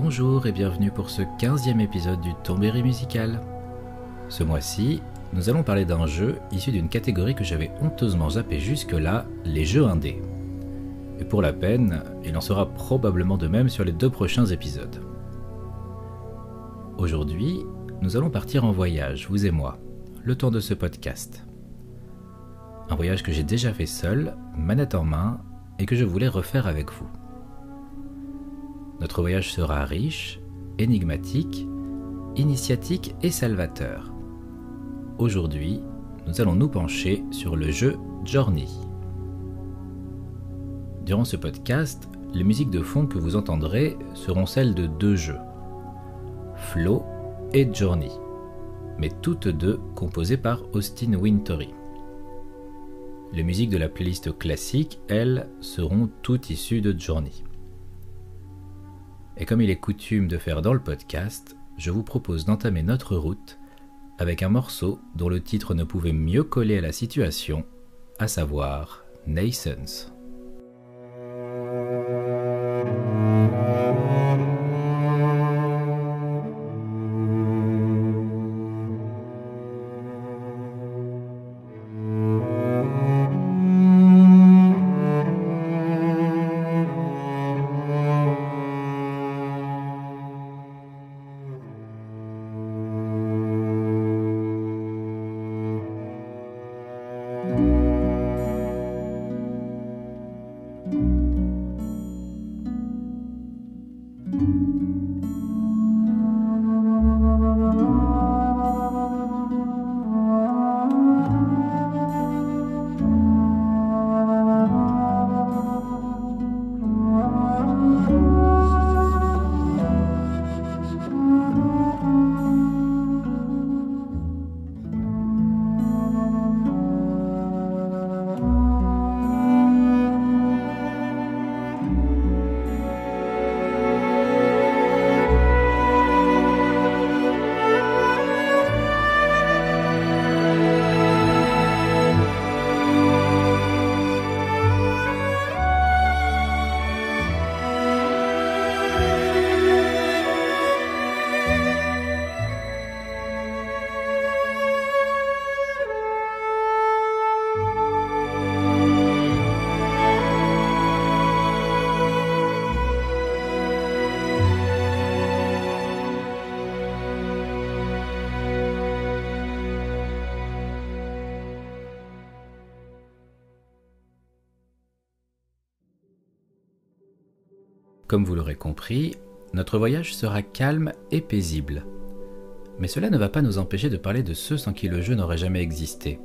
Bonjour et bienvenue pour ce 15e épisode du Tombéry musical. Ce mois-ci, nous allons parler d'un jeu issu d'une catégorie que j'avais honteusement zappé jusque-là, les jeux indés. Et pour la peine, il en sera probablement de même sur les deux prochains épisodes. Aujourd'hui, nous allons partir en voyage, vous et moi, le temps de ce podcast. Un voyage que j'ai déjà fait seul, manette en main, et que je voulais refaire avec vous. Notre voyage sera riche, énigmatique, initiatique et salvateur. Aujourd'hui, nous allons nous pencher sur le jeu Journey. Durant ce podcast, les musiques de fond que vous entendrez seront celles de deux jeux, Flow et Journey, mais toutes deux composées par Austin Wintory. Les musiques de la playlist classique, elles, seront toutes issues de Journey. Et comme il est coutume de faire dans le podcast, je vous propose d'entamer notre route avec un morceau dont le titre ne pouvait mieux coller à la situation, à savoir Nations. Comme vous l'aurez compris, notre voyage sera calme et paisible. Mais cela ne va pas nous empêcher de parler de ceux sans qui le jeu n'aurait jamais existé,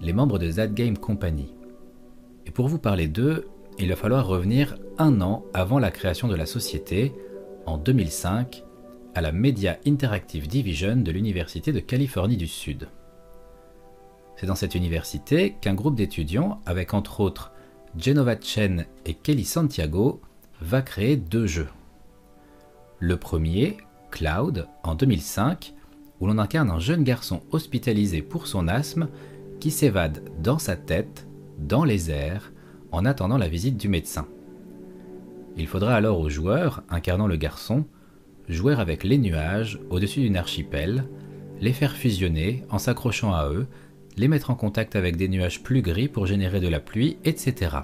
les membres de That Game Company. Et pour vous parler d'eux, il va falloir revenir un an avant la création de la société, en 2005, à la Media Interactive Division de l'Université de Californie du Sud. C'est dans cette université qu'un groupe d'étudiants, avec entre autres Genova Chen et Kelly Santiago, va créer deux jeux. Le premier, Cloud, en 2005, où l'on incarne un jeune garçon hospitalisé pour son asthme qui s'évade dans sa tête, dans les airs, en attendant la visite du médecin. Il faudra alors aux joueurs, incarnant le garçon, jouer avec les nuages au-dessus d'une archipel, les faire fusionner en s'accrochant à eux, les mettre en contact avec des nuages plus gris pour générer de la pluie, etc.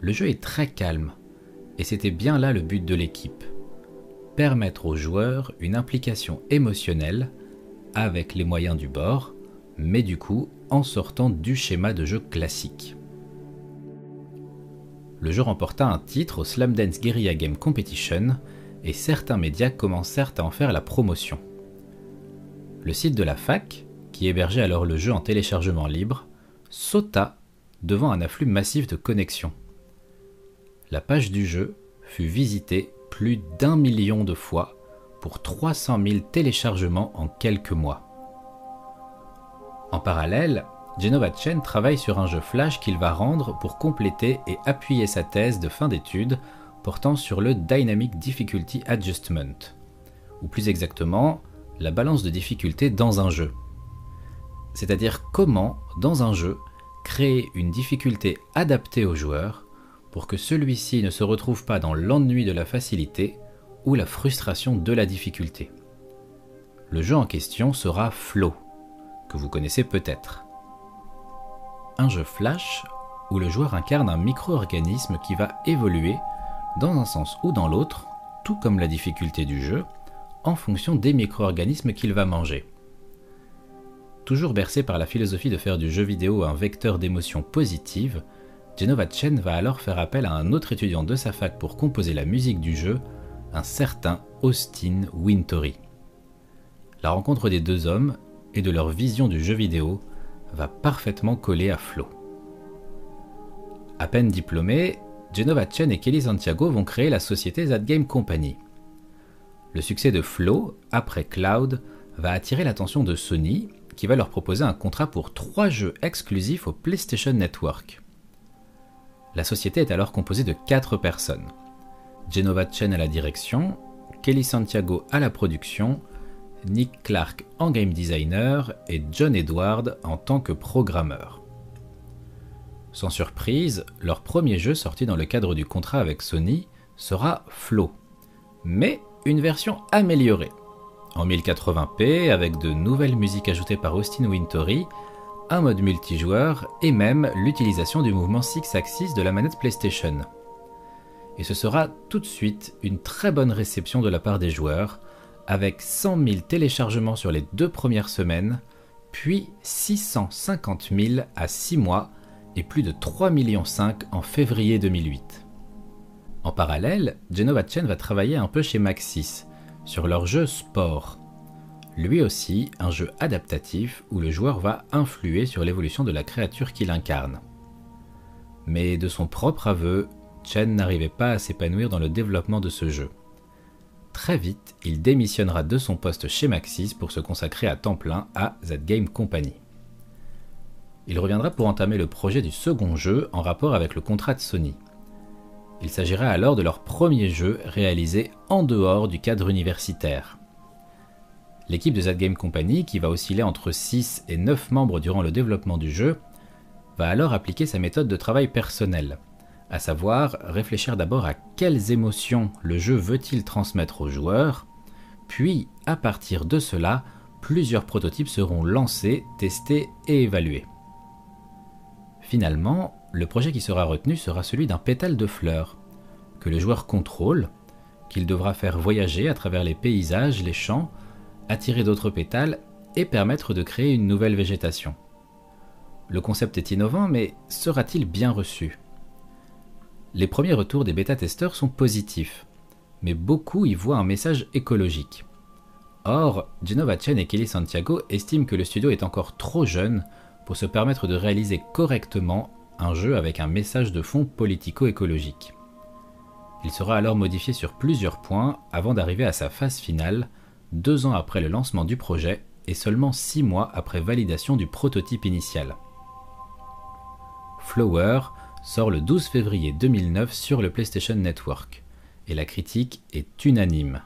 Le jeu est très calme, et c'était bien là le but de l'équipe. Permettre aux joueurs une implication émotionnelle avec les moyens du bord, mais du coup en sortant du schéma de jeu classique. Le jeu remporta un titre au Slam Dance Guerrilla Game Competition et certains médias commencèrent à en faire la promotion. Le site de la fac, qui hébergeait alors le jeu en téléchargement libre, sauta devant un afflux massif de connexions la page du jeu fut visitée plus d'un million de fois pour 300 000 téléchargements en quelques mois. En parallèle, Genova Chen travaille sur un jeu Flash qu'il va rendre pour compléter et appuyer sa thèse de fin d'études portant sur le Dynamic Difficulty Adjustment, ou plus exactement, la balance de difficulté dans un jeu. C'est-à-dire comment, dans un jeu, créer une difficulté adaptée au joueur pour que celui-ci ne se retrouve pas dans l'ennui de la facilité ou la frustration de la difficulté. Le jeu en question sera Flow, que vous connaissez peut-être. Un jeu flash où le joueur incarne un micro-organisme qui va évoluer dans un sens ou dans l'autre, tout comme la difficulté du jeu, en fonction des micro-organismes qu'il va manger. Toujours bercé par la philosophie de faire du jeu vidéo un vecteur d'émotions positives, Genova Chen va alors faire appel à un autre étudiant de sa fac pour composer la musique du jeu, un certain Austin Wintory. La rencontre des deux hommes et de leur vision du jeu vidéo va parfaitement coller à Flo. À peine diplômés, Genova Chen et Kelly Santiago vont créer la société That Game Company. Le succès de Flow, après Cloud, va attirer l'attention de Sony, qui va leur proposer un contrat pour trois jeux exclusifs au PlayStation Network. La société est alors composée de quatre personnes. Genova Chen à la direction, Kelly Santiago à la production, Nick Clark en game designer et John Edward en tant que programmeur. Sans surprise, leur premier jeu sorti dans le cadre du contrat avec Sony sera Flow, mais une version améliorée, en 1080p avec de nouvelles musiques ajoutées par Austin Wintory, un mode multijoueur et même l'utilisation du mouvement Six Axis de la manette PlayStation. Et ce sera tout de suite une très bonne réception de la part des joueurs, avec 100 000 téléchargements sur les deux premières semaines, puis 650 000 à 6 mois et plus de 3,5 millions en février 2008. En parallèle, Genova Chen va travailler un peu chez Maxis sur leur jeu Sport. Lui aussi, un jeu adaptatif où le joueur va influer sur l'évolution de la créature qu'il incarne. Mais de son propre aveu, Chen n'arrivait pas à s'épanouir dans le développement de ce jeu. Très vite, il démissionnera de son poste chez Maxis pour se consacrer à temps plein à That Game Company il reviendra pour entamer le projet du second jeu en rapport avec le contrat de Sony. Il s'agira alors de leur premier jeu réalisé en dehors du cadre universitaire. L'équipe de Z Game Company, qui va osciller entre 6 et 9 membres durant le développement du jeu, va alors appliquer sa méthode de travail personnelle, à savoir réfléchir d'abord à quelles émotions le jeu veut-il transmettre aux joueurs, puis à partir de cela, plusieurs prototypes seront lancés, testés et évalués. Finalement, le projet qui sera retenu sera celui d'un pétale de fleurs, que le joueur contrôle, qu'il devra faire voyager à travers les paysages, les champs, attirer d'autres pétales et permettre de créer une nouvelle végétation. Le concept est innovant, mais sera-t-il bien reçu? Les premiers retours des bêta-testeurs sont positifs, mais beaucoup y voient un message écologique. Or, Genova Chen et Kelly Santiago estiment que le studio est encore trop jeune pour se permettre de réaliser correctement un jeu avec un message de fond politico-écologique. Il sera alors modifié sur plusieurs points avant d'arriver à sa phase finale, deux ans après le lancement du projet et seulement six mois après validation du prototype initial. Flower sort le 12 février 2009 sur le PlayStation Network, et la critique est unanime,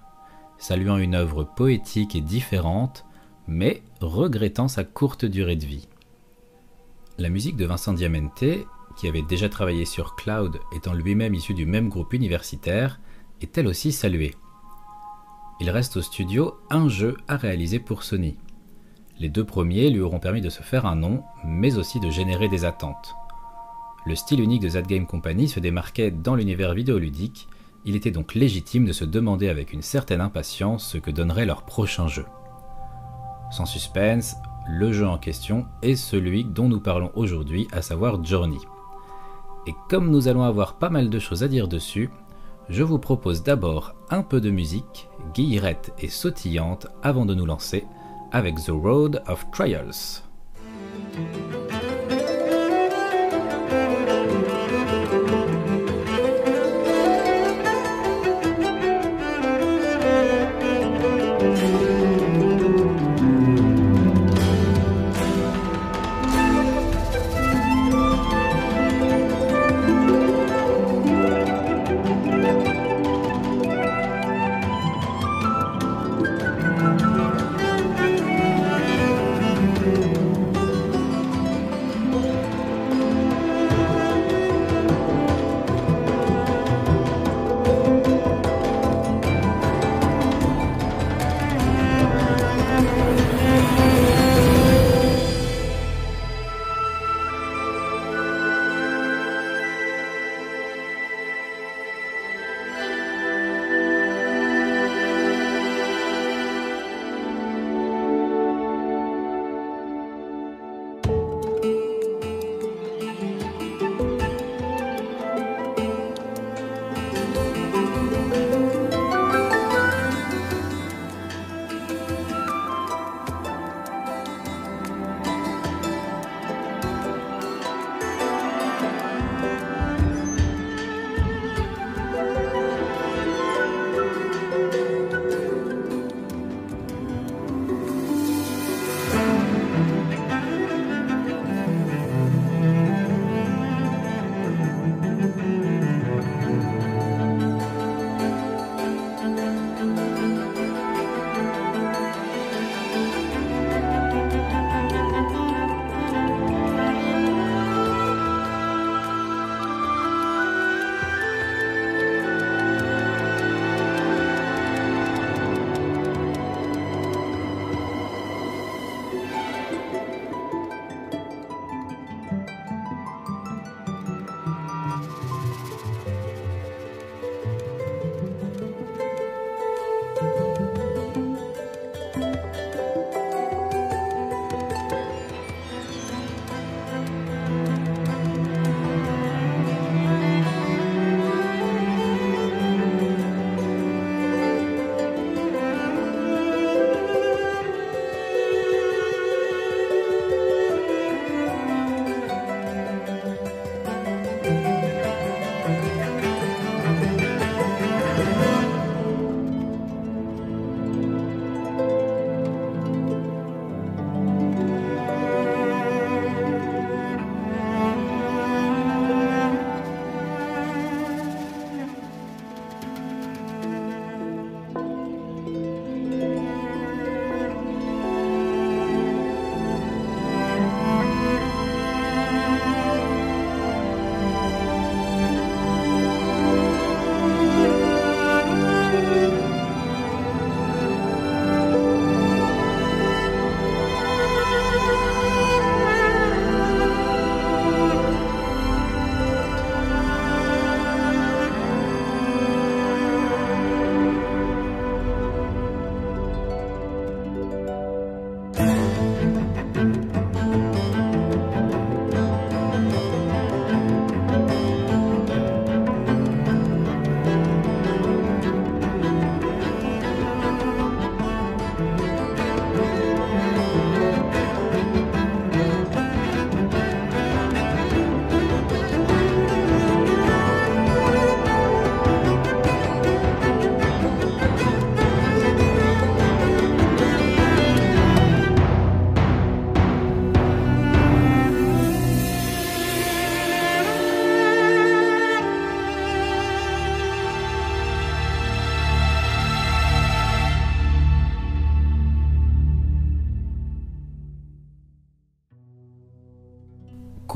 saluant une œuvre poétique et différente, mais regrettant sa courte durée de vie. La musique de Vincent Diamante, qui avait déjà travaillé sur Cloud étant lui-même issu du même groupe universitaire, est elle aussi saluée. Il reste au studio un jeu à réaliser pour Sony. Les deux premiers lui auront permis de se faire un nom, mais aussi de générer des attentes. Le style unique de That Game Company se démarquait dans l'univers vidéoludique, il était donc légitime de se demander avec une certaine impatience ce que donnerait leur prochain jeu. Sans suspense, le jeu en question est celui dont nous parlons aujourd'hui, à savoir Journey. Et comme nous allons avoir pas mal de choses à dire dessus, je vous propose d'abord un peu de musique, guillerette et sautillante avant de nous lancer avec The Road of Trials.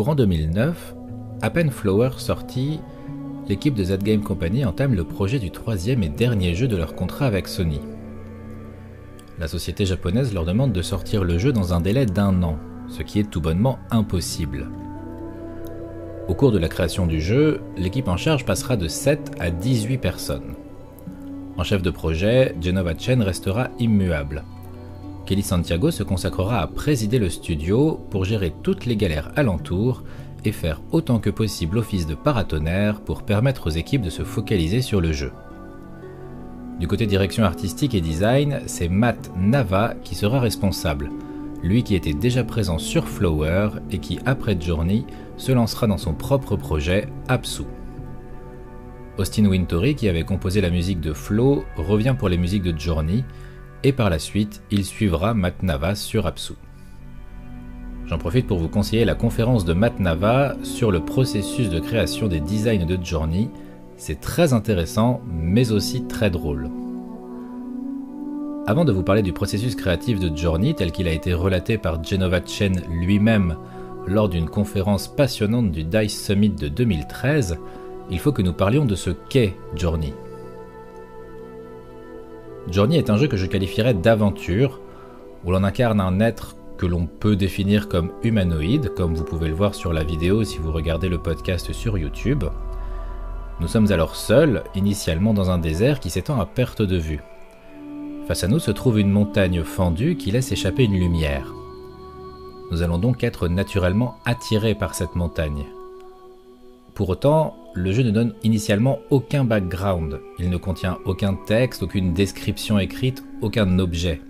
Courant 2009, à peine Flower sorti, l'équipe de Z Game Company entame le projet du troisième et dernier jeu de leur contrat avec Sony. La société japonaise leur demande de sortir le jeu dans un délai d'un an, ce qui est tout bonnement impossible. Au cours de la création du jeu, l'équipe en charge passera de 7 à 18 personnes. En chef de projet, Genova Chen restera immuable. Kelly Santiago se consacrera à présider le studio pour gérer toutes les galères alentour et faire autant que possible office de paratonnerre pour permettre aux équipes de se focaliser sur le jeu. Du côté direction artistique et design, c'est Matt Nava qui sera responsable, lui qui était déjà présent sur Flower et qui, après Journey, se lancera dans son propre projet Apsu. Austin Wintory, qui avait composé la musique de Flow, revient pour les musiques de Journey, et par la suite, il suivra Matt Nava sur Apsu. J'en profite pour vous conseiller la conférence de Matt Nava sur le processus de création des designs de Journey. C'est très intéressant, mais aussi très drôle. Avant de vous parler du processus créatif de Journey tel qu'il a été relaté par Genova Chen lui-même lors d'une conférence passionnante du DICE Summit de 2013, il faut que nous parlions de ce qu'est Journey. Journey est un jeu que je qualifierais d'aventure, où l'on incarne un être que l'on peut définir comme humanoïde, comme vous pouvez le voir sur la vidéo si vous regardez le podcast sur YouTube. Nous sommes alors seuls, initialement dans un désert qui s'étend à perte de vue. Face à nous se trouve une montagne fendue qui laisse échapper une lumière. Nous allons donc être naturellement attirés par cette montagne. Pour autant, le jeu ne donne initialement aucun background, il ne contient aucun texte, aucune description écrite, aucun objet.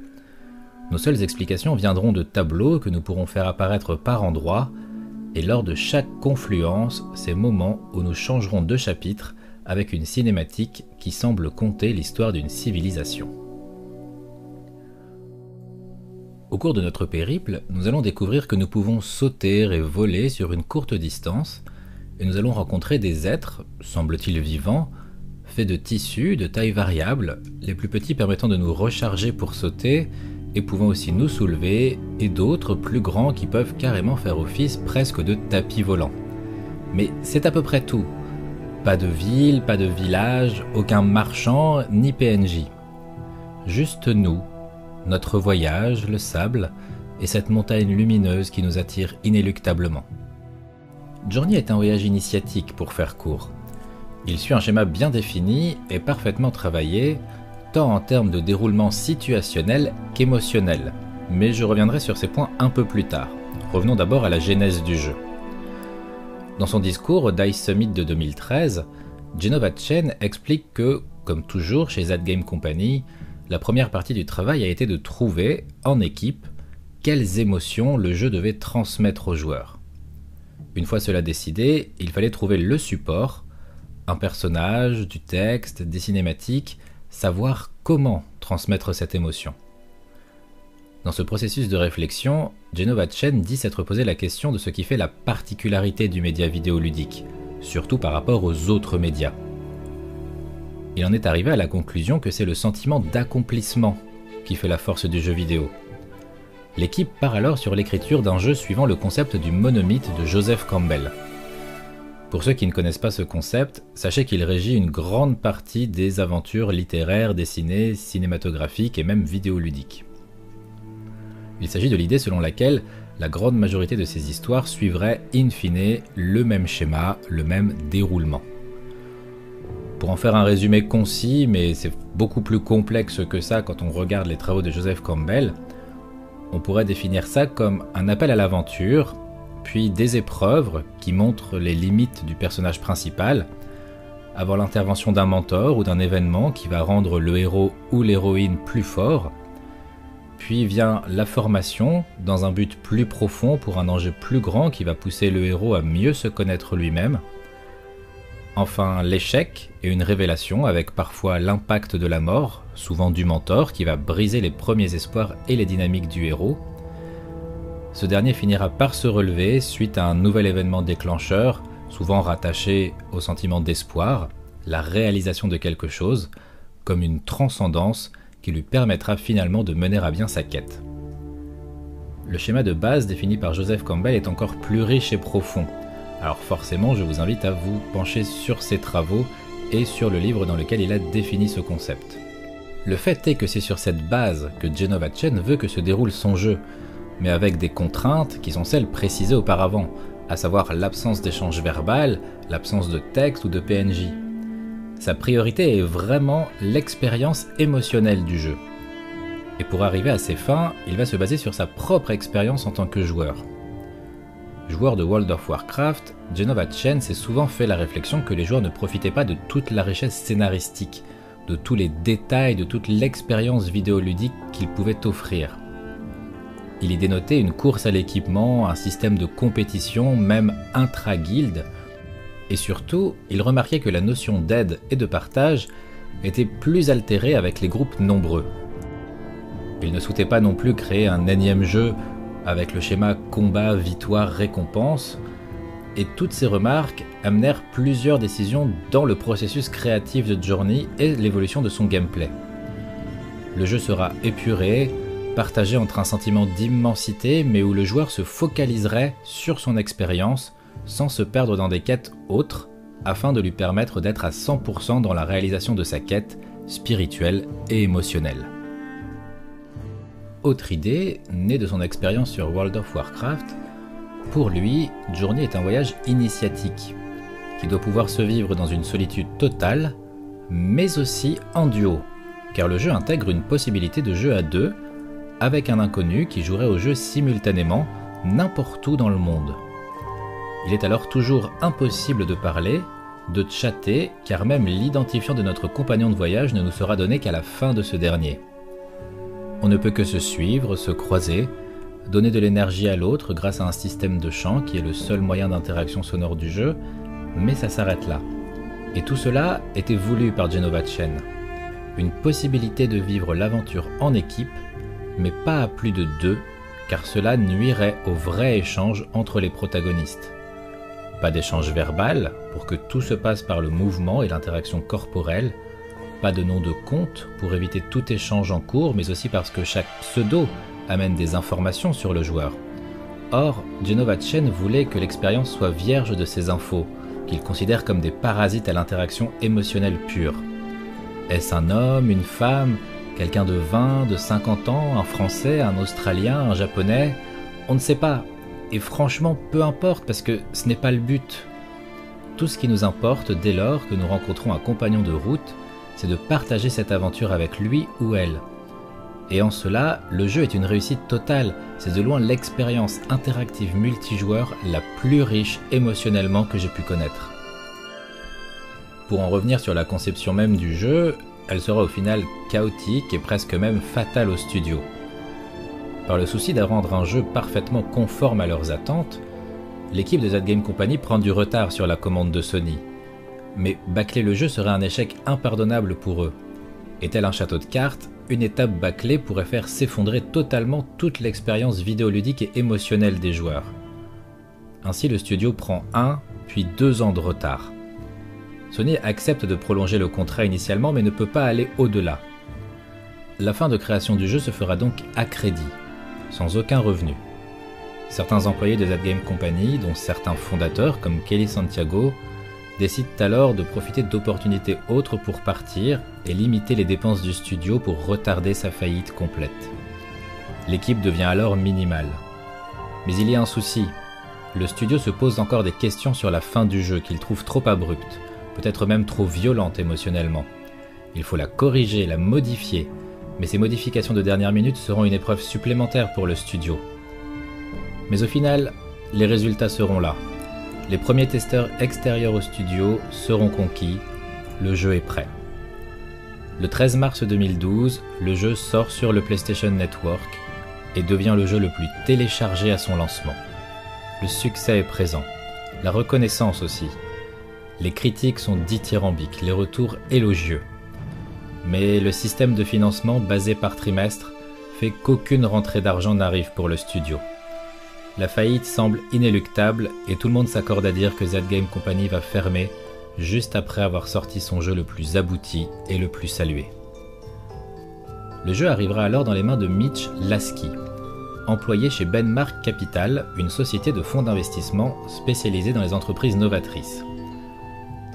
Nos seules explications viendront de tableaux que nous pourrons faire apparaître par endroits, et lors de chaque confluence, ces moments où nous changerons de chapitre avec une cinématique qui semble conter l'histoire d'une civilisation. Au cours de notre périple, nous allons découvrir que nous pouvons sauter et voler sur une courte distance, et nous allons rencontrer des êtres, semble-t-il vivants, faits de tissus de taille variable, les plus petits permettant de nous recharger pour sauter et pouvant aussi nous soulever, et d'autres plus grands qui peuvent carrément faire office presque de tapis volants. Mais c'est à peu près tout. Pas de ville, pas de village, aucun marchand, ni PNJ. Juste nous, notre voyage, le sable, et cette montagne lumineuse qui nous attire inéluctablement. Journey est un voyage initiatique pour faire court. Il suit un schéma bien défini et parfaitement travaillé, tant en termes de déroulement situationnel qu'émotionnel, mais je reviendrai sur ces points un peu plus tard. Revenons d'abord à la genèse du jeu. Dans son discours au DICE Summit de 2013, Genova Chen explique que, comme toujours chez Z Game Company, la première partie du travail a été de trouver, en équipe, quelles émotions le jeu devait transmettre aux joueurs. Une fois cela décidé, il fallait trouver le support, un personnage, du texte, des cinématiques, savoir comment transmettre cette émotion. Dans ce processus de réflexion, Genova Chen dit s'être posé la question de ce qui fait la particularité du média vidéoludique, surtout par rapport aux autres médias. Il en est arrivé à la conclusion que c'est le sentiment d'accomplissement qui fait la force du jeu vidéo, L'équipe part alors sur l'écriture d'un jeu suivant le concept du monomythe de Joseph Campbell. Pour ceux qui ne connaissent pas ce concept, sachez qu'il régit une grande partie des aventures littéraires, dessinées, cinématographiques et même vidéoludiques. Il s'agit de l'idée selon laquelle la grande majorité de ces histoires suivraient in fine le même schéma, le même déroulement. Pour en faire un résumé concis, mais c'est beaucoup plus complexe que ça quand on regarde les travaux de Joseph Campbell, On pourrait définir ça comme un appel à l'aventure, puis des épreuves qui montrent les limites du personnage principal, avant l'intervention d'un mentor ou d'un événement qui va rendre le héros ou l'héroïne plus fort, puis vient la formation dans un but plus profond pour un enjeu plus grand qui va pousser le héros à mieux se connaître lui-même, Enfin, l'échec et une révélation avec parfois l'impact de la mort, souvent du mentor, qui va briser les premiers espoirs et les dynamiques du héros. Ce dernier finira par se relever suite à un nouvel événement déclencheur, souvent rattaché au sentiment d'espoir, la réalisation de quelque chose, comme une transcendance qui lui permettra finalement de mener à bien sa quête. Le schéma de base défini par Joseph Campbell est encore plus riche et profond, alors forcément, je vous invite à vous pencher sur ses travaux et sur le livre dans lequel il a défini ce concept. Le fait est que c'est sur cette base que Genova Chen veut que se déroule son jeu, mais avec des contraintes qui sont celles précisées auparavant, à savoir l'absence d'échange verbal, l'absence de texte ou de PNJ. Sa priorité est vraiment l'expérience émotionnelle du jeu. Et pour arriver à ses fins, il va se baser sur sa propre expérience en tant que joueur. Joueur de World of Warcraft, Genova Chen s'est souvent fait la réflexion que les joueurs ne profitaient pas de toute la richesse scénaristique, de tous les détails, de toute l'expérience vidéoludique qu'il pouvait offrir. Il y dénotait une course à l'équipement, un système de compétition, même intra-guild, et surtout, il remarquait que la notion d'aide et de partage était plus altérée avec les groupes nombreux. Il ne souhaitait pas non plus créer un énième jeu avec le schéma combat, victoire, récompense, et toutes ces remarques amenèrent plusieurs décisions dans le processus créatif de Journey et l'évolution de son gameplay. Le jeu sera épuré, partagé entre un sentiment d'immensité, mais où le joueur se focaliserait sur son expérience sans se perdre dans des quêtes autres, afin de lui permettre d'être à 100% dans la réalisation de sa quête spirituelle et émotionnelle. Autre idée, née de son expérience sur World of Warcraft, pour lui, Journey est un voyage initiatique, qui doit pouvoir se vivre dans une solitude totale, mais aussi en duo, car le jeu intègre une possibilité de jeu à deux, avec un inconnu qui jouerait au jeu simultanément n'importe où dans le monde. Il est alors toujours impossible de parler, de chatter, car même l'identifiant de notre compagnon de voyage ne nous sera donné qu'à la fin de ce dernier. On ne peut que se suivre, se croiser, donner de l'énergie à l'autre grâce à un système de chant qui est le seul moyen d'interaction sonore du jeu, mais ça s'arrête là. Et tout cela était voulu par Genova Chen. Une possibilité de vivre l'aventure en équipe, mais pas à plus de deux, car cela nuirait au vrai échange entre les protagonistes. Pas d'échange verbal, pour que tout se passe par le mouvement et l'interaction corporelle, pas de nom de compte pour éviter tout échange en cours, mais aussi parce que chaque pseudo amène des informations sur le joueur. Or, Genova Chen voulait que l'expérience soit vierge de ces infos, qu'il considère comme des parasites à l'interaction émotionnelle pure. Est-ce un homme, une femme, quelqu'un de 20, de 50 ans, un Français, un Australien, un Japonais? On ne sait pas. Et franchement, peu importe, parce que ce n'est pas le but. Tout ce qui nous importe dès lors que nous rencontrons un compagnon de route, c'est de partager cette aventure avec lui ou elle. Et en cela, le jeu est une réussite totale, c'est de loin l'expérience interactive multijoueur la plus riche émotionnellement que j'ai pu connaître. Pour en revenir sur la conception même du jeu, elle sera au final chaotique et presque même fatale au studio. Par le souci de rendre un jeu parfaitement conforme à leurs attentes, l'équipe de Z Game Company prend du retard sur la commande de Sony, mais bâcler le jeu serait un échec impardonnable pour eux. Et tel un château de cartes, une étape bâclée pourrait faire s'effondrer totalement toute l'expérience vidéoludique et émotionnelle des joueurs. Ainsi le studio prend un, puis deux ans de retard. Sony accepte de prolonger le contrat initialement mais ne peut pas aller au-delà. La fin de création du jeu se fera donc à crédit, sans aucun revenu. Certains employés de Z Game Company, dont certains fondateurs comme Kelly Santiago, décide alors de profiter d'opportunités autres pour partir et limiter les dépenses du studio pour retarder sa faillite complète. L'équipe devient alors minimale. Mais il y a un souci. Le studio se pose encore des questions sur la fin du jeu qu'il trouve trop abrupte, peut-être même trop violente émotionnellement. Il faut la corriger, la modifier, Mais ces modifications de dernière minute seront une épreuve supplémentaire pour le studio. Mais au final, les résultats seront là. Les premiers testeurs extérieurs au studio seront conquis, le jeu est prêt. Le 13 mars 2012, le jeu sort sur le PlayStation Network et devient le jeu le plus téléchargé à son lancement. Le succès est présent, la reconnaissance aussi. Les critiques sont dithyrambiques, les retours élogieux. Mais le système de financement basé par trimestre fait qu'aucune rentrée d'argent n'arrive pour le studio. La faillite semble inéluctable et tout le monde s'accorde à dire que Z Game Company va fermer juste après avoir sorti son jeu le plus abouti et le plus salué. Le jeu arrivera alors dans les mains de Mitch Lasky, employé chez Benmark Capital, une société de fonds d'investissement spécialisée dans les entreprises novatrices,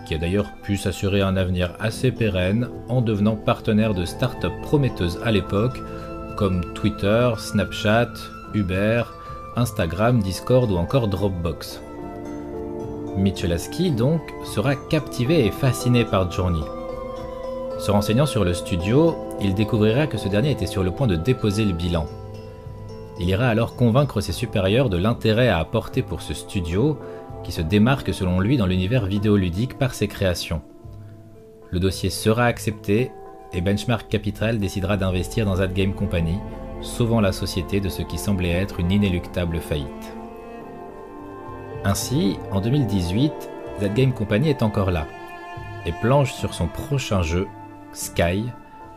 qui a d'ailleurs pu s'assurer un avenir assez pérenne en devenant partenaire de start-up prometteuses à l'époque comme Twitter, Snapchat, Uber, Instagram, Discord ou encore Dropbox. Michelaski donc sera captivé et fasciné par Journey. Se renseignant sur le studio, il découvrira que ce dernier était sur le point de déposer le bilan. Il ira alors convaincre ses supérieurs de l'intérêt à apporter pour ce studio, qui se démarque selon lui dans l'univers vidéoludique par ses créations. Le dossier sera accepté et Benchmark Capital décidera d'investir dans Game Company, sauvant la société de ce qui semblait être une inéluctable faillite. Ainsi, en 2018, Z Game Company est encore là et planche sur son prochain jeu, Sky,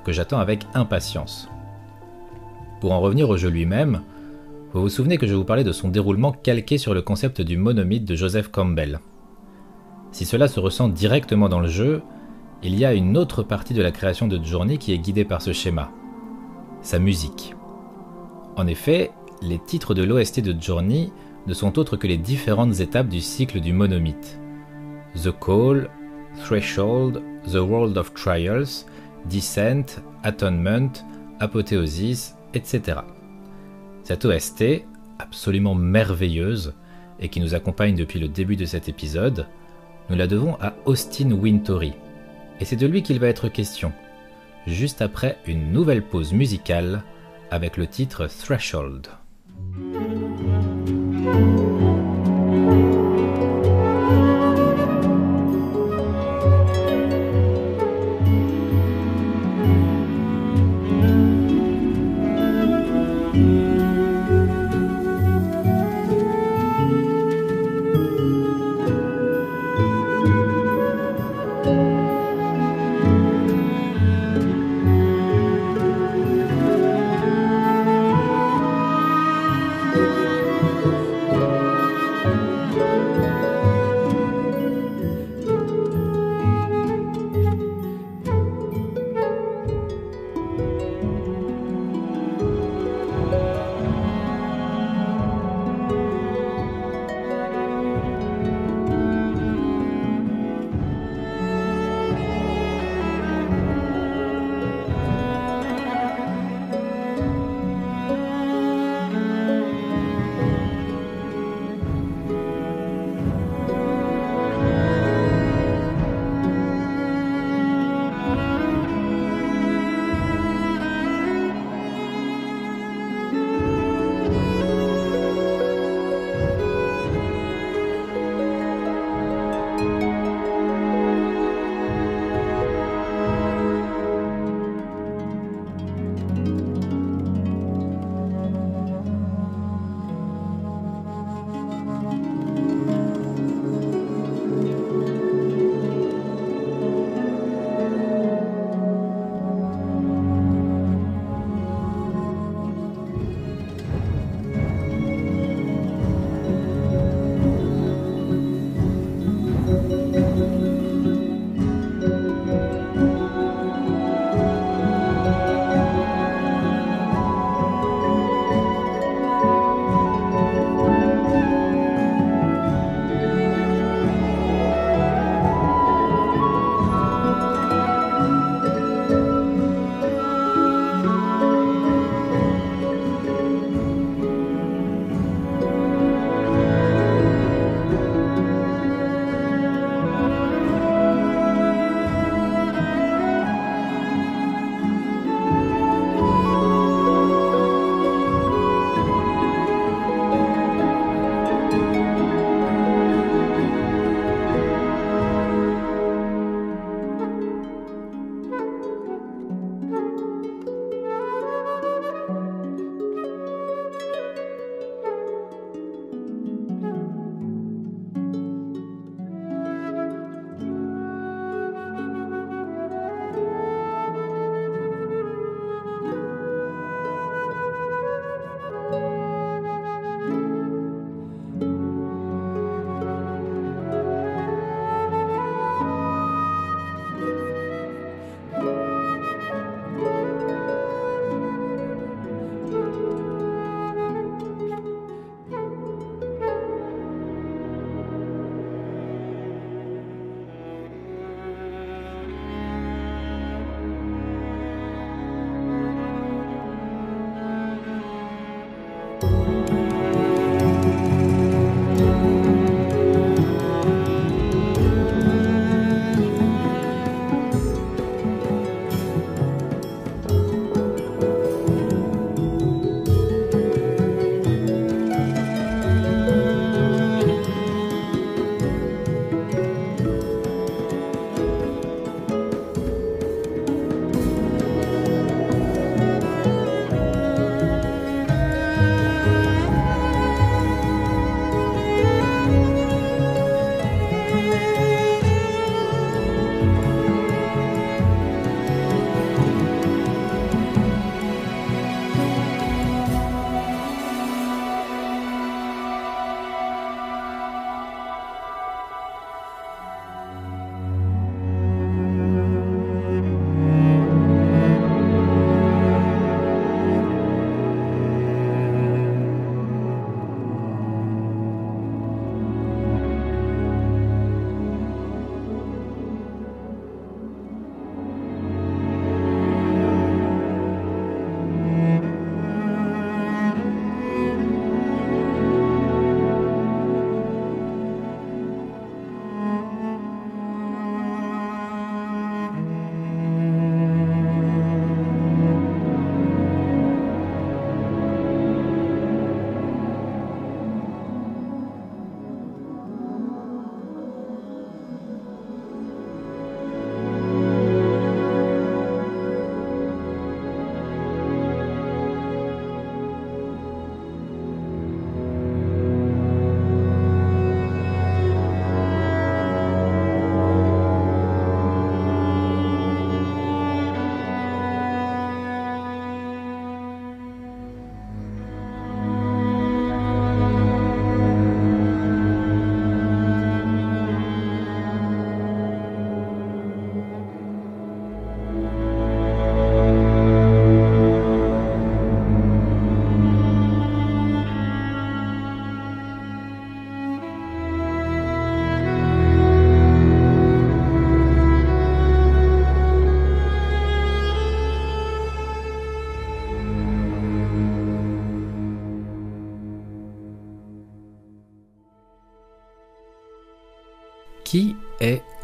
que j'attends avec impatience. Pour en revenir au jeu lui-même, vous vous souvenez que je vous parlais de son déroulement calqué sur le concept du monomythe de Joseph Campbell. Si cela se ressent directement dans le jeu, il y a une autre partie de la création de Journey qui est guidée par ce schéma, sa musique. En effet, les titres de l'OST de Journey ne sont autres que les différentes étapes du cycle du monomythe. The Call, Threshold, The World of Trials, Descent, Atonement, Apothéosis, etc. Cette OST, absolument merveilleuse, et qui nous accompagne depuis le début de cet épisode, nous la devons à Austin Wintory. Et c'est de lui qu'il va être question, juste après une nouvelle pause musicale avec le titre Threshold.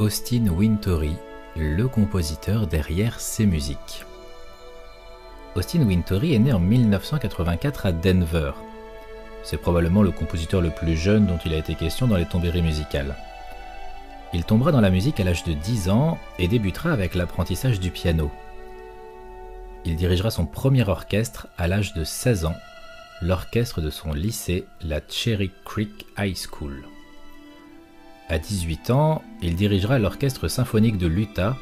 Austin Wintory, le compositeur derrière ces musiques Austin Wintory est né en 1984 à Denver. C'est probablement le compositeur le plus jeune dont il a été question dans les tombéries musicales. Il tombera dans la musique à l'âge de 10 ans et débutera avec l'apprentissage du piano. Il dirigera son premier orchestre à l'âge de 16 ans, l'orchestre de son lycée, la Cherry Creek High School. À 18 ans, il dirigera l'orchestre symphonique de l'Utah,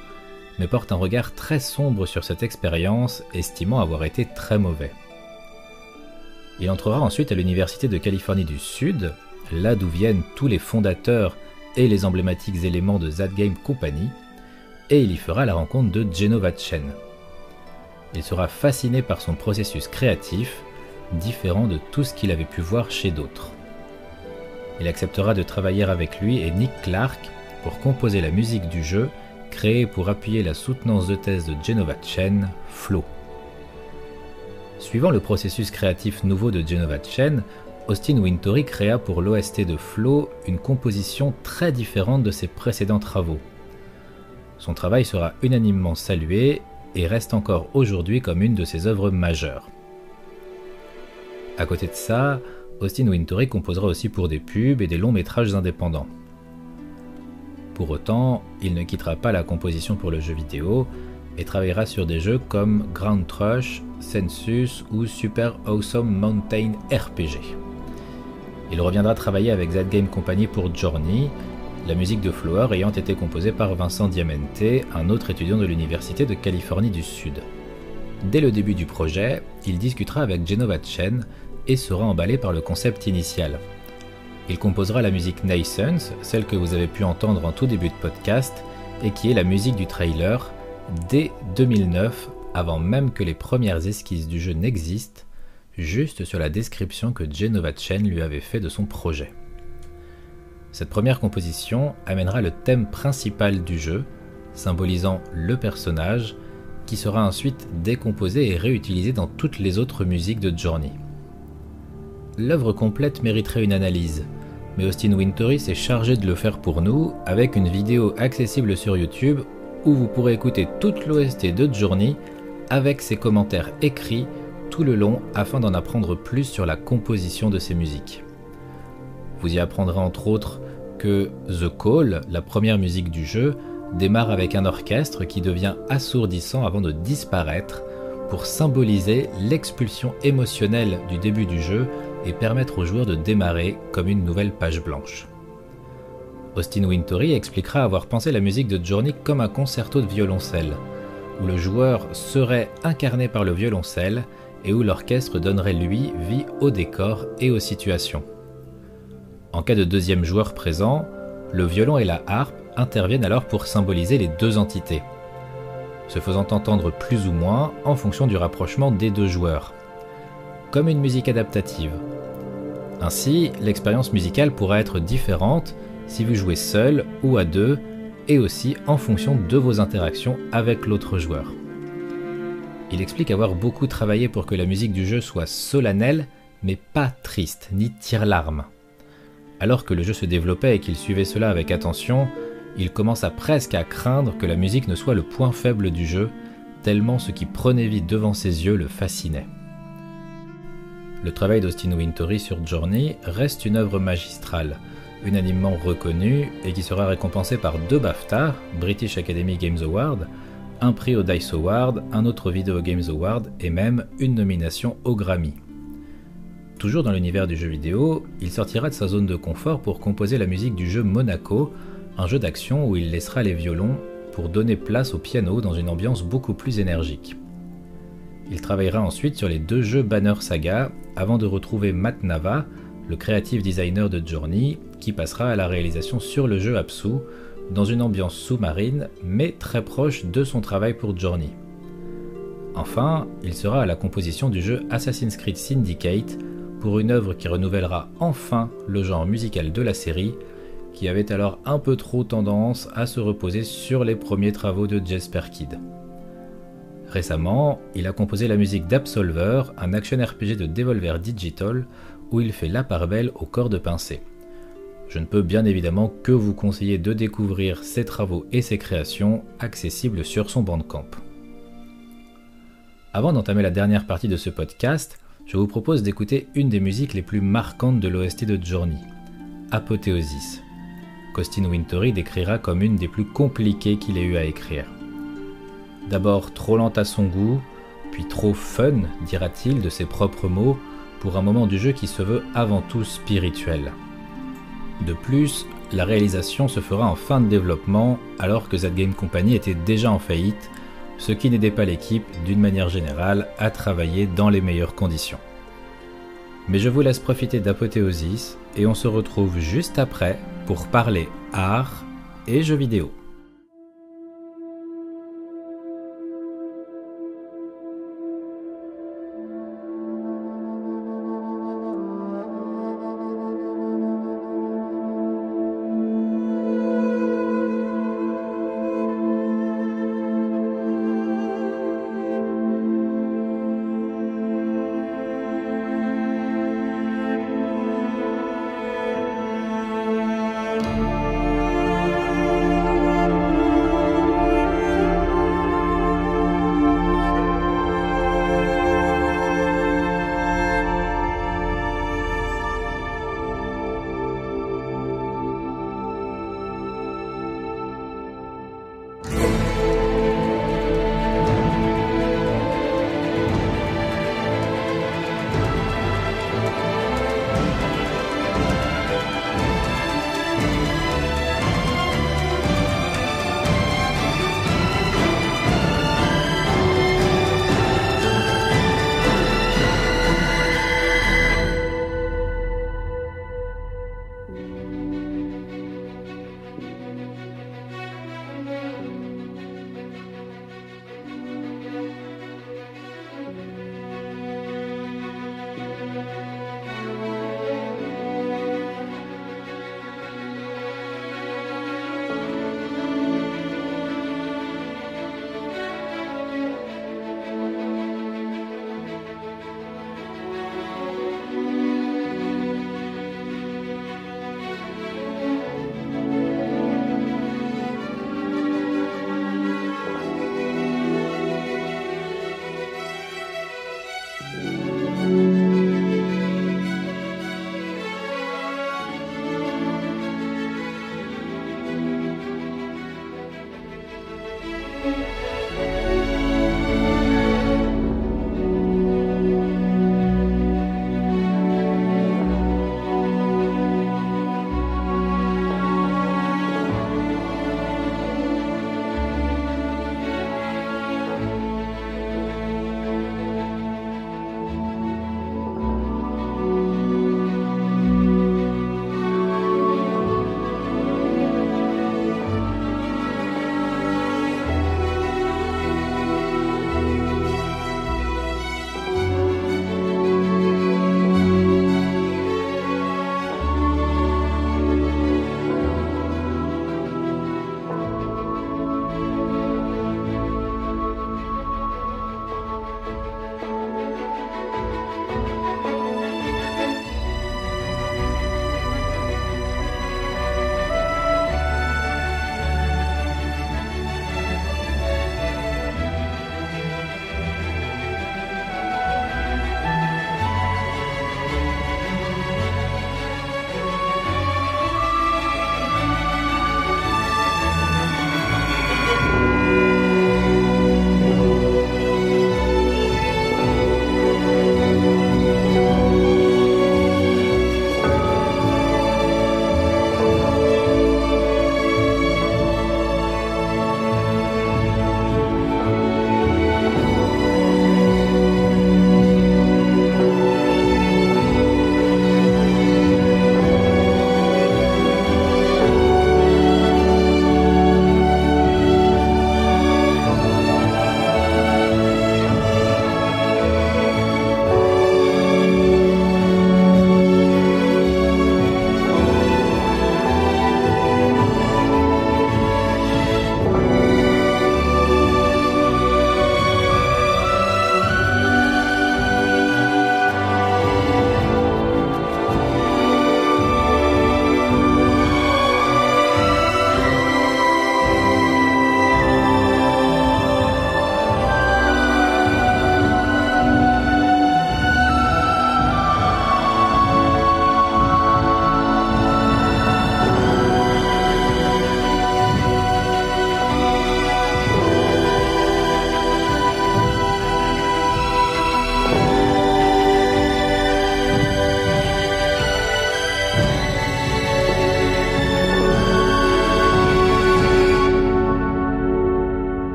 mais porte un regard très sombre sur cette expérience, estimant avoir été très mauvais. Il entrera ensuite à l'Université de Californie du Sud, là d'où viennent tous les fondateurs et les emblématiques éléments de That Game Company, et il y fera la rencontre de Genova Chen. Il sera fasciné par son processus créatif, différent de tout ce qu'il avait pu voir chez d'autres. Il acceptera de travailler avec lui et Nick Clark pour composer la musique du jeu créé pour appuyer la soutenance de thèse de Genova Chen, Flow. Suivant le processus créatif nouveau de Genova Chen, Austin Wintory créa pour l'OST de Flow une composition très différente de ses précédents travaux. Son travail sera unanimement salué et reste encore aujourd'hui comme une de ses œuvres majeures. À côté de ça, Austin Wintory composera aussi pour des pubs et des longs métrages indépendants. Pour autant, il ne quittera pas la composition pour le jeu vidéo et travaillera sur des jeux comme Ground Crush, Census ou Super Awesome Mountain RPG. Il reviendra travailler avec Z Game Company pour Journey, la musique de Flower ayant été composée par Vincent Diamante, un autre étudiant de l'Université de Californie du Sud. Dès le début du projet, il discutera avec Genova Chen et sera emballé par le concept initial. Il composera la musique Naissance, celle que vous avez pu entendre en tout début de podcast, et qui est la musique du trailer, dès 2009, avant même que les premières esquisses du jeu n'existent, juste sur la description que Genova Chen lui avait fait de son projet. Cette première composition amènera le thème principal du jeu, symbolisant le personnage, qui sera ensuite décomposé et réutilisé dans toutes les autres musiques de Journey. L'œuvre complète mériterait une analyse, mais Austin Wintory s'est chargé de le faire pour nous avec une vidéo accessible sur YouTube où vous pourrez écouter toute l'OST de Journey avec ses commentaires écrits tout le long afin d'en apprendre plus sur la composition de ces musiques. Vous y apprendrez entre autres que The Call, la première musique du jeu, démarre avec un orchestre qui devient assourdissant avant de disparaître pour symboliser l'expulsion émotionnelle du début du jeu et permettre aux joueurs de démarrer comme une nouvelle page blanche. Austin Wintory expliquera avoir pensé la musique de Journey comme un concerto de violoncelle, où le joueur serait incarné par le violoncelle et où l'orchestre donnerait lui vie au décor et aux situations. En cas de deuxième joueur présent, le violon et la harpe interviennent alors pour symboliser les deux entités, se faisant entendre plus ou moins en fonction du rapprochement des deux joueurs, comme une musique adaptative. Ainsi, l'expérience musicale pourra être différente si vous jouez seul ou à deux, et aussi en fonction de vos interactions avec l'autre joueur. Il explique avoir beaucoup travaillé pour que la musique du jeu soit solennelle, mais pas triste, ni tire-larme. Alors que le jeu se développait et qu'il suivait cela avec attention, il commença presque à craindre que la musique ne soit le point faible du jeu, tellement ce qui prenait vie devant ses yeux le fascinait. Le travail d'Austin Wintory sur Journey reste une œuvre magistrale, unanimement reconnue et qui sera récompensée par deux BAFTA, British Academy Games Award, un prix au Dice Award, un autre Video Games Award et même une nomination au Grammy. Toujours dans l'univers du jeu vidéo, il sortira de sa zone de confort pour composer la musique du jeu Monaco, un jeu d'action où il laissera les violons pour donner place au piano dans une ambiance beaucoup plus énergique. Il travaillera ensuite sur les deux jeux Banner Saga avant de retrouver Matt Nava, le creative designer de Journey, qui passera à la réalisation sur le jeu Apsu, dans une ambiance sous-marine, mais très proche de son travail pour Journey. Enfin, il sera à la composition du jeu Assassin's Creed Syndicate, pour une œuvre qui renouvellera enfin le genre musical de la série, qui avait alors un peu trop tendance à se reposer sur les premiers travaux de Jesper Kid. Récemment, il a composé la musique d'Absolver, un action RPG de Devolver Digital, où il fait la part belle au corps de pincée. Je ne peux bien évidemment que vous conseiller de découvrir ses travaux et ses créations accessibles sur son Bandcamp. Avant d'entamer la dernière partie de ce podcast, je vous propose d'écouter une des musiques les plus marquantes de l'OST de Journey, Apothéosis. Costin Wintory décrira comme une des plus compliquées qu'il ait eu à écrire. D'abord trop lente à son goût, puis trop fun, dira-t-il de ses propres mots, pour un moment du jeu qui se veut avant tout spirituel. De plus, la réalisation se fera en fin de développement alors que Z Game Company était déjà en faillite, ce qui n'aidait pas l'équipe d'une manière générale à travailler dans les meilleures conditions. Mais je vous laisse profiter d'Apothéosis et on se retrouve juste après pour parler art et jeux vidéo.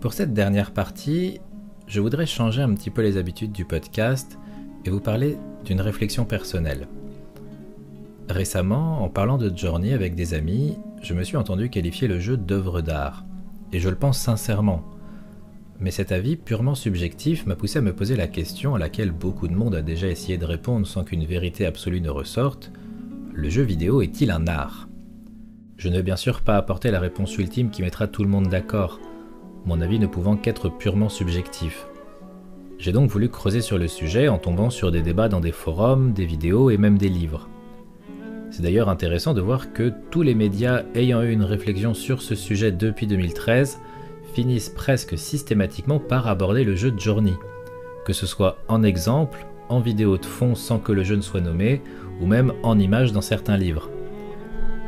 Pour cette dernière partie, je voudrais changer un petit peu les habitudes du podcast et vous parler d'une réflexion personnelle. Récemment, en parlant de Journey avec des amis, je me suis entendu qualifier le jeu d'œuvre d'art. Et je le pense sincèrement. Mais cet avis purement subjectif m'a poussé à me poser la question à laquelle beaucoup de monde a déjà essayé de répondre sans qu'une vérité absolue ne ressorte. Le jeu vidéo est-il un art? Je ne vais bien sûr pas apporter la réponse ultime qui mettra tout le monde d'accord, mon avis ne pouvant qu'être purement subjectif. J'ai donc voulu creuser sur le sujet en tombant sur des débats dans des forums, des vidéos et même des livres. C'est d'ailleurs intéressant de voir que tous les médias ayant eu une réflexion sur ce sujet depuis 2013 finissent presque systématiquement par aborder le jeu de Journey, que ce soit en exemple, en vidéo de fond sans que le jeu ne soit nommé, ou même en image dans certains livres.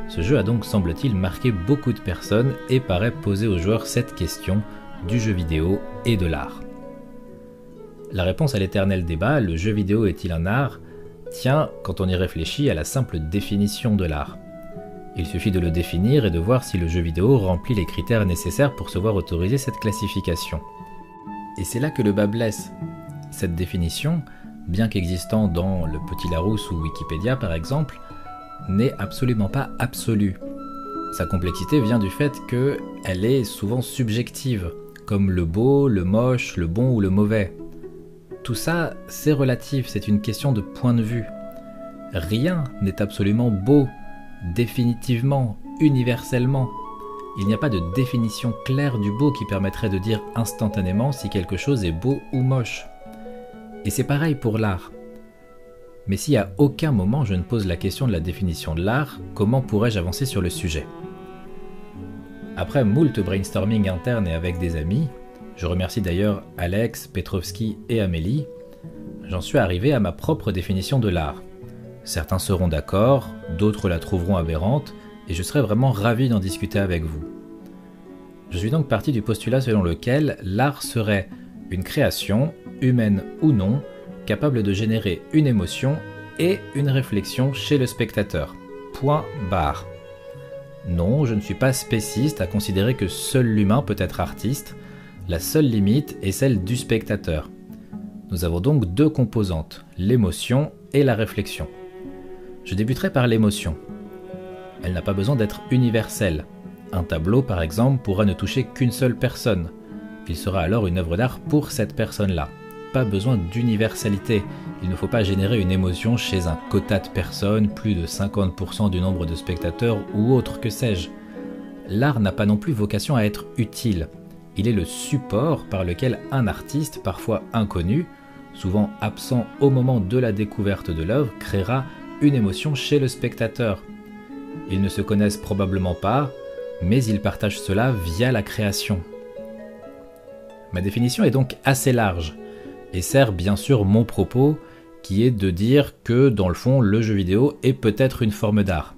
Ce jeu a donc semble-t-il marqué beaucoup de personnes et paraît poser aux joueurs cette question du jeu vidéo et de l'art. La réponse à l'éternel débat, le jeu vidéo est-il un art, tient, quand on y réfléchit, à la simple définition de l'art. Il suffit de le définir et de voir si le jeu vidéo remplit les critères nécessaires pour se voir autoriser cette classification. Et c'est là que le bas blesse. Cette définition, bien qu'existant dans le Petit Larousse ou Wikipédia par exemple, n'est absolument pas absolue. Sa complexité vient du fait qu'elle est souvent subjective, comme le beau, le moche, le bon ou le mauvais. Tout ça, c'est relatif, c'est une question de point de vue. Rien n'est absolument beau, définitivement, universellement. Il n'y a pas de définition claire du beau qui permettrait de dire instantanément si quelque chose est beau ou moche. Et c'est pareil pour l'art. Mais si à aucun moment je ne pose la question de la définition de l'art, comment pourrais-je avancer sur le sujet? Après moult brainstorming interne et avec des amis, je remercie d'ailleurs Alex, Petrovski et Amélie, j'en suis arrivé à ma propre définition de l'art. Certains seront d'accord, d'autres la trouveront aberrante, et je serai vraiment ravi d'en discuter avec vous. Je suis donc parti du postulat selon lequel l'art serait une création, humaine ou non, capable de générer une émotion et une réflexion chez le spectateur. Point barre. Non, je ne suis pas spéciste à considérer que seul l'humain peut être artiste, la seule limite est celle du spectateur. Nous avons donc deux composantes, l'émotion et la réflexion. Je débuterai par l'émotion. Elle n'a pas besoin d'être universelle. Un tableau, par exemple, pourra ne toucher qu'une seule personne. Il sera alors une œuvre d'art pour cette personne-là pas besoin d'universalité. Il ne faut pas générer une émotion chez un quota de personnes, plus de 50% du nombre de spectateurs ou autre que sais-je. L'art n'a pas non plus vocation à être utile. Il est le support par lequel un artiste, parfois inconnu, souvent absent au moment de la découverte de l'œuvre, créera une émotion chez le spectateur. Ils ne se connaissent probablement pas, mais ils partagent cela via la création. Ma définition est donc assez large et sert bien sûr mon propos qui est de dire que dans le fond le jeu vidéo est peut-être une forme d'art.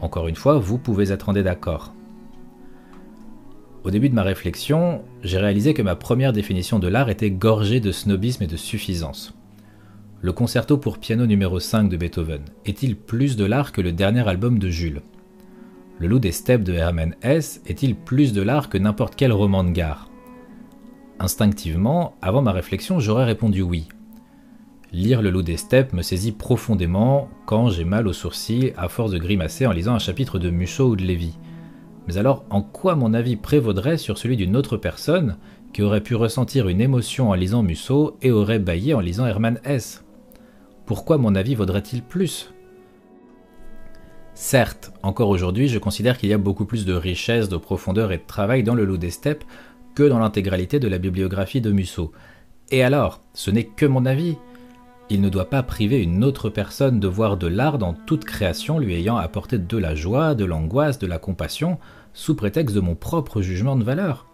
Encore une fois, vous pouvez être en d'accord. Au début de ma réflexion, j'ai réalisé que ma première définition de l'art était gorgée de snobisme et de suffisance. Le concerto pour piano numéro 5 de Beethoven est-il plus de l'art que le dernier album de Jules? Le loup des steppes de Hermann Hesse est-il plus de l'art que n'importe quel roman de gare? Instinctivement, avant ma réflexion, j'aurais répondu oui. Lire Le Loup des Steppes me saisit profondément quand j'ai mal aux sourcils à force de grimacer en lisant un chapitre de Musso ou de Lévy. Mais alors, en quoi mon avis prévaudrait sur celui d'une autre personne qui aurait pu ressentir une émotion en lisant Musso et aurait baillé en lisant Hermann Hesse? Pourquoi mon avis vaudrait-il plus? Certes, encore aujourd'hui, je considère qu'il y a beaucoup plus de richesse, de profondeur et de travail dans le loup des steppes que dans l'intégralité de la bibliographie de Musso. Et alors, ce n'est que mon avis. Il ne doit pas priver une autre personne de voir de l'art dans toute création lui ayant apporté de la joie, de l'angoisse, de la compassion, sous prétexte de mon propre jugement de valeur.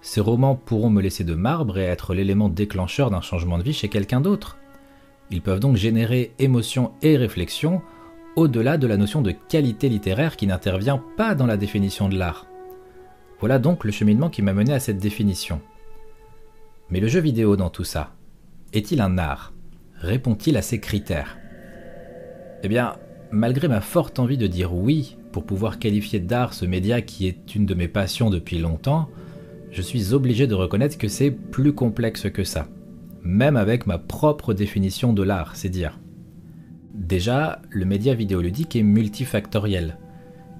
Ces romans pourront me laisser de marbre et être l'élément déclencheur d'un changement de vie chez quelqu'un d'autre. Ils peuvent donc générer émotion et réflexion au-delà de la notion de qualité littéraire qui n'intervient pas dans la définition de l'art. Voilà donc le cheminement qui m'a mené à cette définition. Mais le jeu vidéo dans tout ça, est-il un art? Répond-il à ces critères? Eh bien, malgré ma forte envie de dire oui pour pouvoir qualifier d'art ce média qui est une de mes passions depuis longtemps, je suis obligé de reconnaître que c'est plus complexe que ça, même avec ma propre définition de l'art, c'est dire. Déjà, le média vidéoludique est multifactoriel,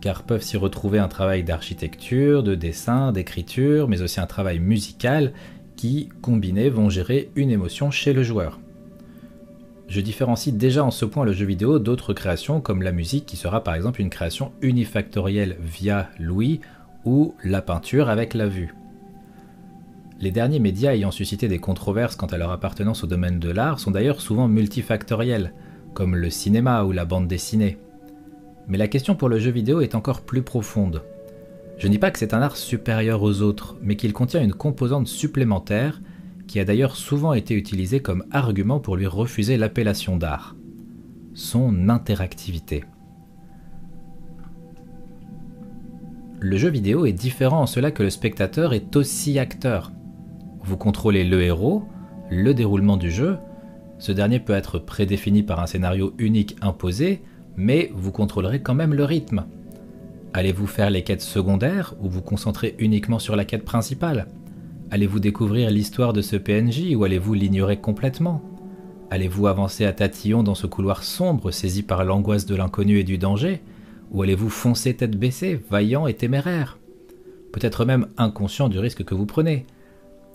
car peuvent s'y retrouver un travail d'architecture, de dessin, d'écriture, mais aussi un travail musical qui, combinés, vont gérer une émotion chez le joueur. Je différencie déjà en ce point le jeu vidéo d'autres créations comme la musique qui sera par exemple une création unifactorielle via l'ouïe ou la peinture avec la vue. Les derniers médias ayant suscité des controverses quant à leur appartenance au domaine de l'art sont d'ailleurs souvent multifactoriels, comme le cinéma ou la bande dessinée. Mais la question pour le jeu vidéo est encore plus profonde. Je ne dis pas que c'est un art supérieur aux autres, mais qu'il contient une composante supplémentaire qui a d'ailleurs souvent été utilisée comme argument pour lui refuser l'appellation d'art. Son interactivité. Le jeu vidéo est différent en cela que le spectateur est aussi acteur. Vous contrôlez le héros, le déroulement du jeu, ce dernier peut être prédéfini par un scénario unique imposé, mais vous contrôlerez quand même le rythme. Allez-vous faire les quêtes secondaires ou vous concentrer uniquement sur la quête principale? Allez-vous découvrir l'histoire de ce PNJ ou allez-vous l'ignorer complètement? Allez-vous avancer à tatillon dans ce couloir sombre saisi par l'angoisse de l'inconnu et du danger? Ou allez-vous foncer tête baissée, vaillant et téméraire? Peut-être même inconscient du risque que vous prenez.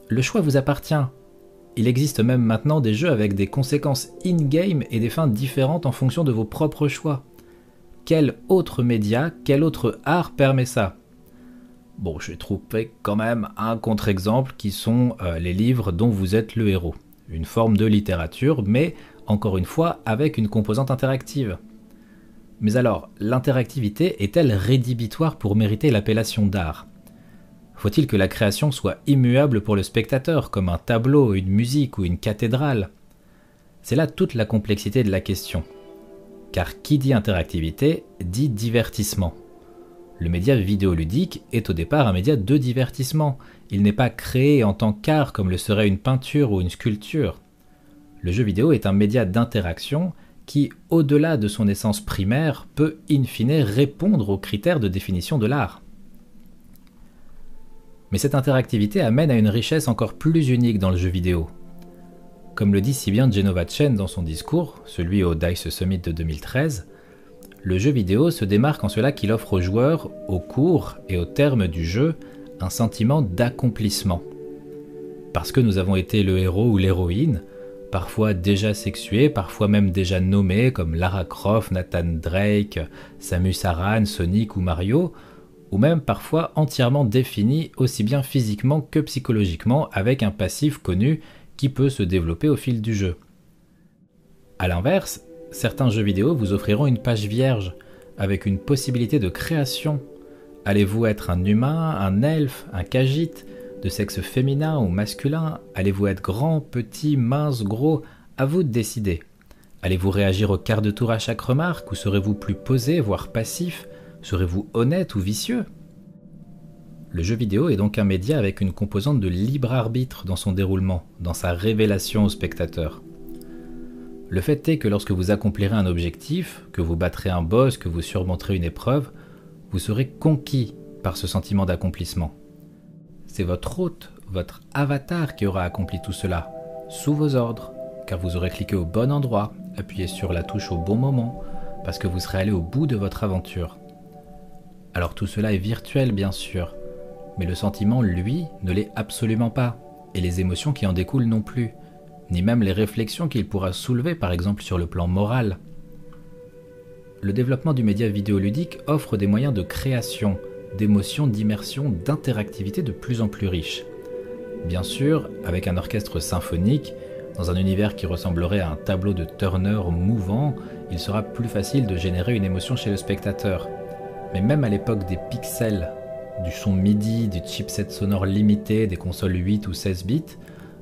Le choix vous appartient, il existe même maintenant des jeux avec des conséquences in-game et des fins différentes en fonction de vos propres choix. Quel autre média, quel autre art permet ça? Bon, je vais trouver quand même un contre-exemple qui sont euh, les livres dont vous êtes le héros. Une forme de littérature, mais encore une fois avec une composante interactive. Mais alors, l'interactivité est-elle rédhibitoire pour mériter l'appellation d'art? Faut-il que la création soit immuable pour le spectateur, comme un tableau, une musique ou une cathédrale? C'est là toute la complexité de la question. Car qui dit interactivité dit divertissement. Le média vidéoludique est au départ un média de divertissement. Il n'est pas créé en tant qu'art comme le serait une peinture ou une sculpture. Le jeu vidéo est un média d'interaction qui, au-delà de son essence primaire, peut in fine répondre aux critères de définition de l'art. Mais cette interactivité amène à une richesse encore plus unique dans le jeu vidéo. Comme le dit si bien Genova Chen dans son discours, celui au DICE Summit de 2013, le jeu vidéo se démarque en cela qu'il offre aux joueurs, au cours et au terme du jeu, un sentiment d'accomplissement. Parce que nous avons été le héros ou l'héroïne, parfois déjà sexués, parfois même déjà nommés comme Lara Croft, Nathan Drake, Samus Aran, Sonic ou Mario, ou même parfois entièrement défini aussi bien physiquement que psychologiquement avec un passif connu qui peut se développer au fil du jeu. A l'inverse, certains jeux vidéo vous offriront une page vierge avec une possibilité de création. Allez-vous être un humain, un elfe, un khajiit, de sexe féminin ou masculin? Allez-vous être grand, petit, mince, gros? À vous de décider. Allez-vous réagir au quart de tour à chaque remarque ou serez-vous plus posé, voire passif? Serez-vous honnête ou vicieux? Le jeu vidéo est donc un média avec une composante de libre arbitre dans son déroulement, dans sa révélation au spectateur. Le fait est que lorsque vous accomplirez un objectif, que vous battrez un boss, que vous surmonterez une épreuve, vous serez conquis par ce sentiment d'accomplissement. C'est votre hôte, votre avatar qui aura accompli tout cela, sous vos ordres, car vous aurez cliqué au bon endroit, appuyé sur la touche au bon moment, parce que vous serez allé au bout de votre aventure. Alors tout cela est virtuel bien sûr, mais le sentiment, lui, ne l'est absolument pas, et les émotions qui en découlent non plus, ni même les réflexions qu'il pourra soulever par exemple sur le plan moral. Le développement du média vidéoludique offre des moyens de création, d'émotion, d'immersion, d'interactivité de plus en plus riches. Bien sûr, avec un orchestre symphonique, dans un univers qui ressemblerait à un tableau de Turner mouvant, il sera plus facile de générer une émotion chez le spectateur. Mais même à l'époque des pixels, du son MIDI, du chipset sonore limité, des consoles 8 ou 16 bits,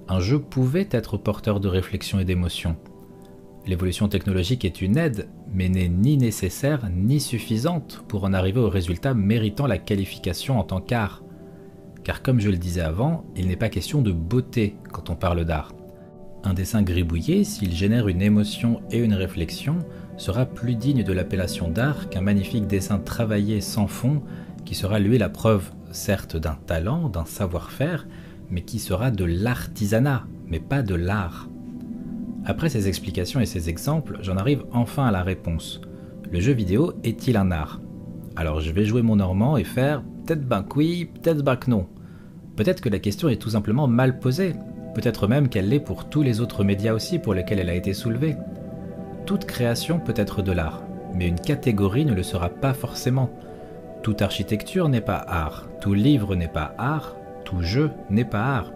un jeu pouvait être porteur de réflexion et d'émotion. L'évolution technologique est une aide, mais n'est ni nécessaire ni suffisante pour en arriver au résultat méritant la qualification en tant qu'art. Car comme je le disais avant, il n'est pas question de beauté quand on parle d'art. Un dessin gribouillé, s'il génère une émotion et une réflexion, sera plus digne de l'appellation d'art qu'un magnifique dessin travaillé sans fond qui sera lui la preuve certes d'un talent, d'un savoir-faire, mais qui sera de l'artisanat, mais pas de l'art. Après ces explications et ces exemples, j'en arrive enfin à la réponse. Le jeu vidéo est-il un art? Alors je vais jouer mon normand et faire peut-être ben oui, peut-être ben non. Peut-être que la question est tout simplement mal posée, peut-être même qu'elle l'est pour tous les autres médias aussi pour lesquels elle a été soulevée. Toute création peut être de l'art, mais une catégorie ne le sera pas forcément. Toute architecture n'est pas art, tout livre n'est pas art, tout jeu n'est pas art.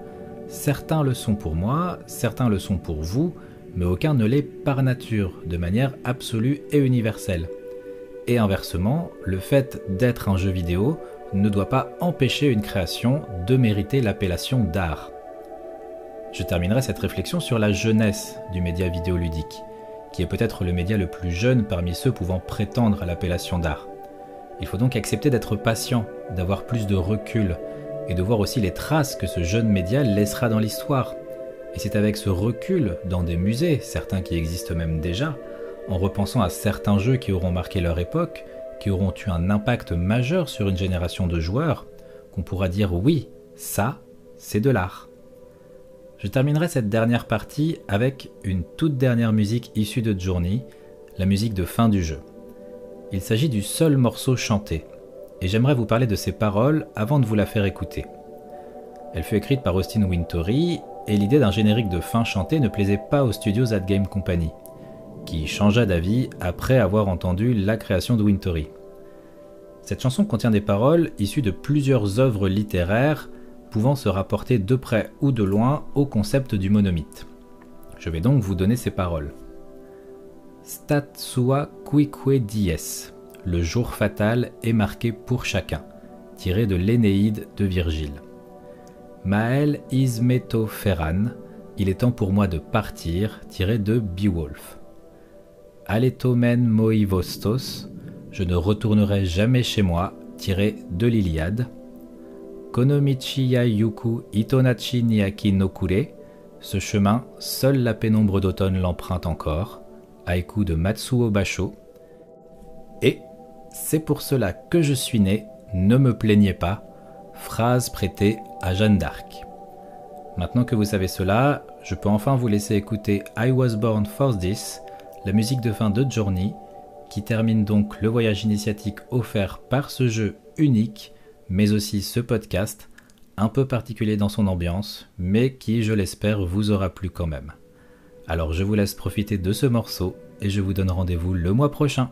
Certains le sont pour moi, certains le sont pour vous, mais aucun ne l'est par nature, de manière absolue et universelle. Et inversement, le fait d'être un jeu vidéo ne doit pas empêcher une création de mériter l'appellation d'art. Je terminerai cette réflexion sur la jeunesse du média vidéoludique, qui est peut-être le média le plus jeune parmi ceux pouvant prétendre à l'appellation d'art. Il faut donc accepter d'être patient, d'avoir plus de recul, et de voir aussi les traces que ce jeune média laissera dans l'histoire. Et c'est avec ce recul dans des musées, certains qui existent même déjà, en repensant à certains jeux qui auront marqué leur époque, qui auront eu un impact majeur sur une génération de joueurs, qu'on pourra dire oui, ça, c'est de l'art. Je terminerai cette dernière partie avec une toute dernière musique issue de Journey, la musique de fin du jeu. Il s'agit du seul morceau chanté, et j'aimerais vous parler de ses paroles avant de vous la faire écouter. Elle fut écrite par Austin Wintory, et l'idée d'un générique de fin chanté ne plaisait pas aux studios At Game Company, qui changea d'avis après avoir entendu la création de Wintory. Cette chanson contient des paroles issues de plusieurs œuvres littéraires pouvant se rapporter de près ou de loin au concept du monomythe. Je vais donc vous donner ces paroles. Statsua quique dies le jour fatal est marqué pour chacun, tiré de l'Énéide de Virgile. Mael ismeto ferran, il est temps pour moi de partir, tiré de Beowulf. Aletomen moivostos, je ne retournerai jamais chez moi, tiré de l'Iliade. Konomichi ya yuku itonachi niaki no kure, ce chemin, seule la pénombre d'automne l'emprunte encore. Haïku de Matsuo Basho. Et c'est pour cela que je suis né, ne me plaignez pas. Phrase prêtée à Jeanne d'Arc. Maintenant que vous savez cela, je peux enfin vous laisser écouter I Was Born for This, la musique de fin de Journey, qui termine donc le voyage initiatique offert par ce jeu unique, mais aussi ce podcast, un peu particulier dans son ambiance, mais qui, je l'espère, vous aura plu quand même. Alors je vous laisse profiter de ce morceau et je vous donne rendez-vous le mois prochain.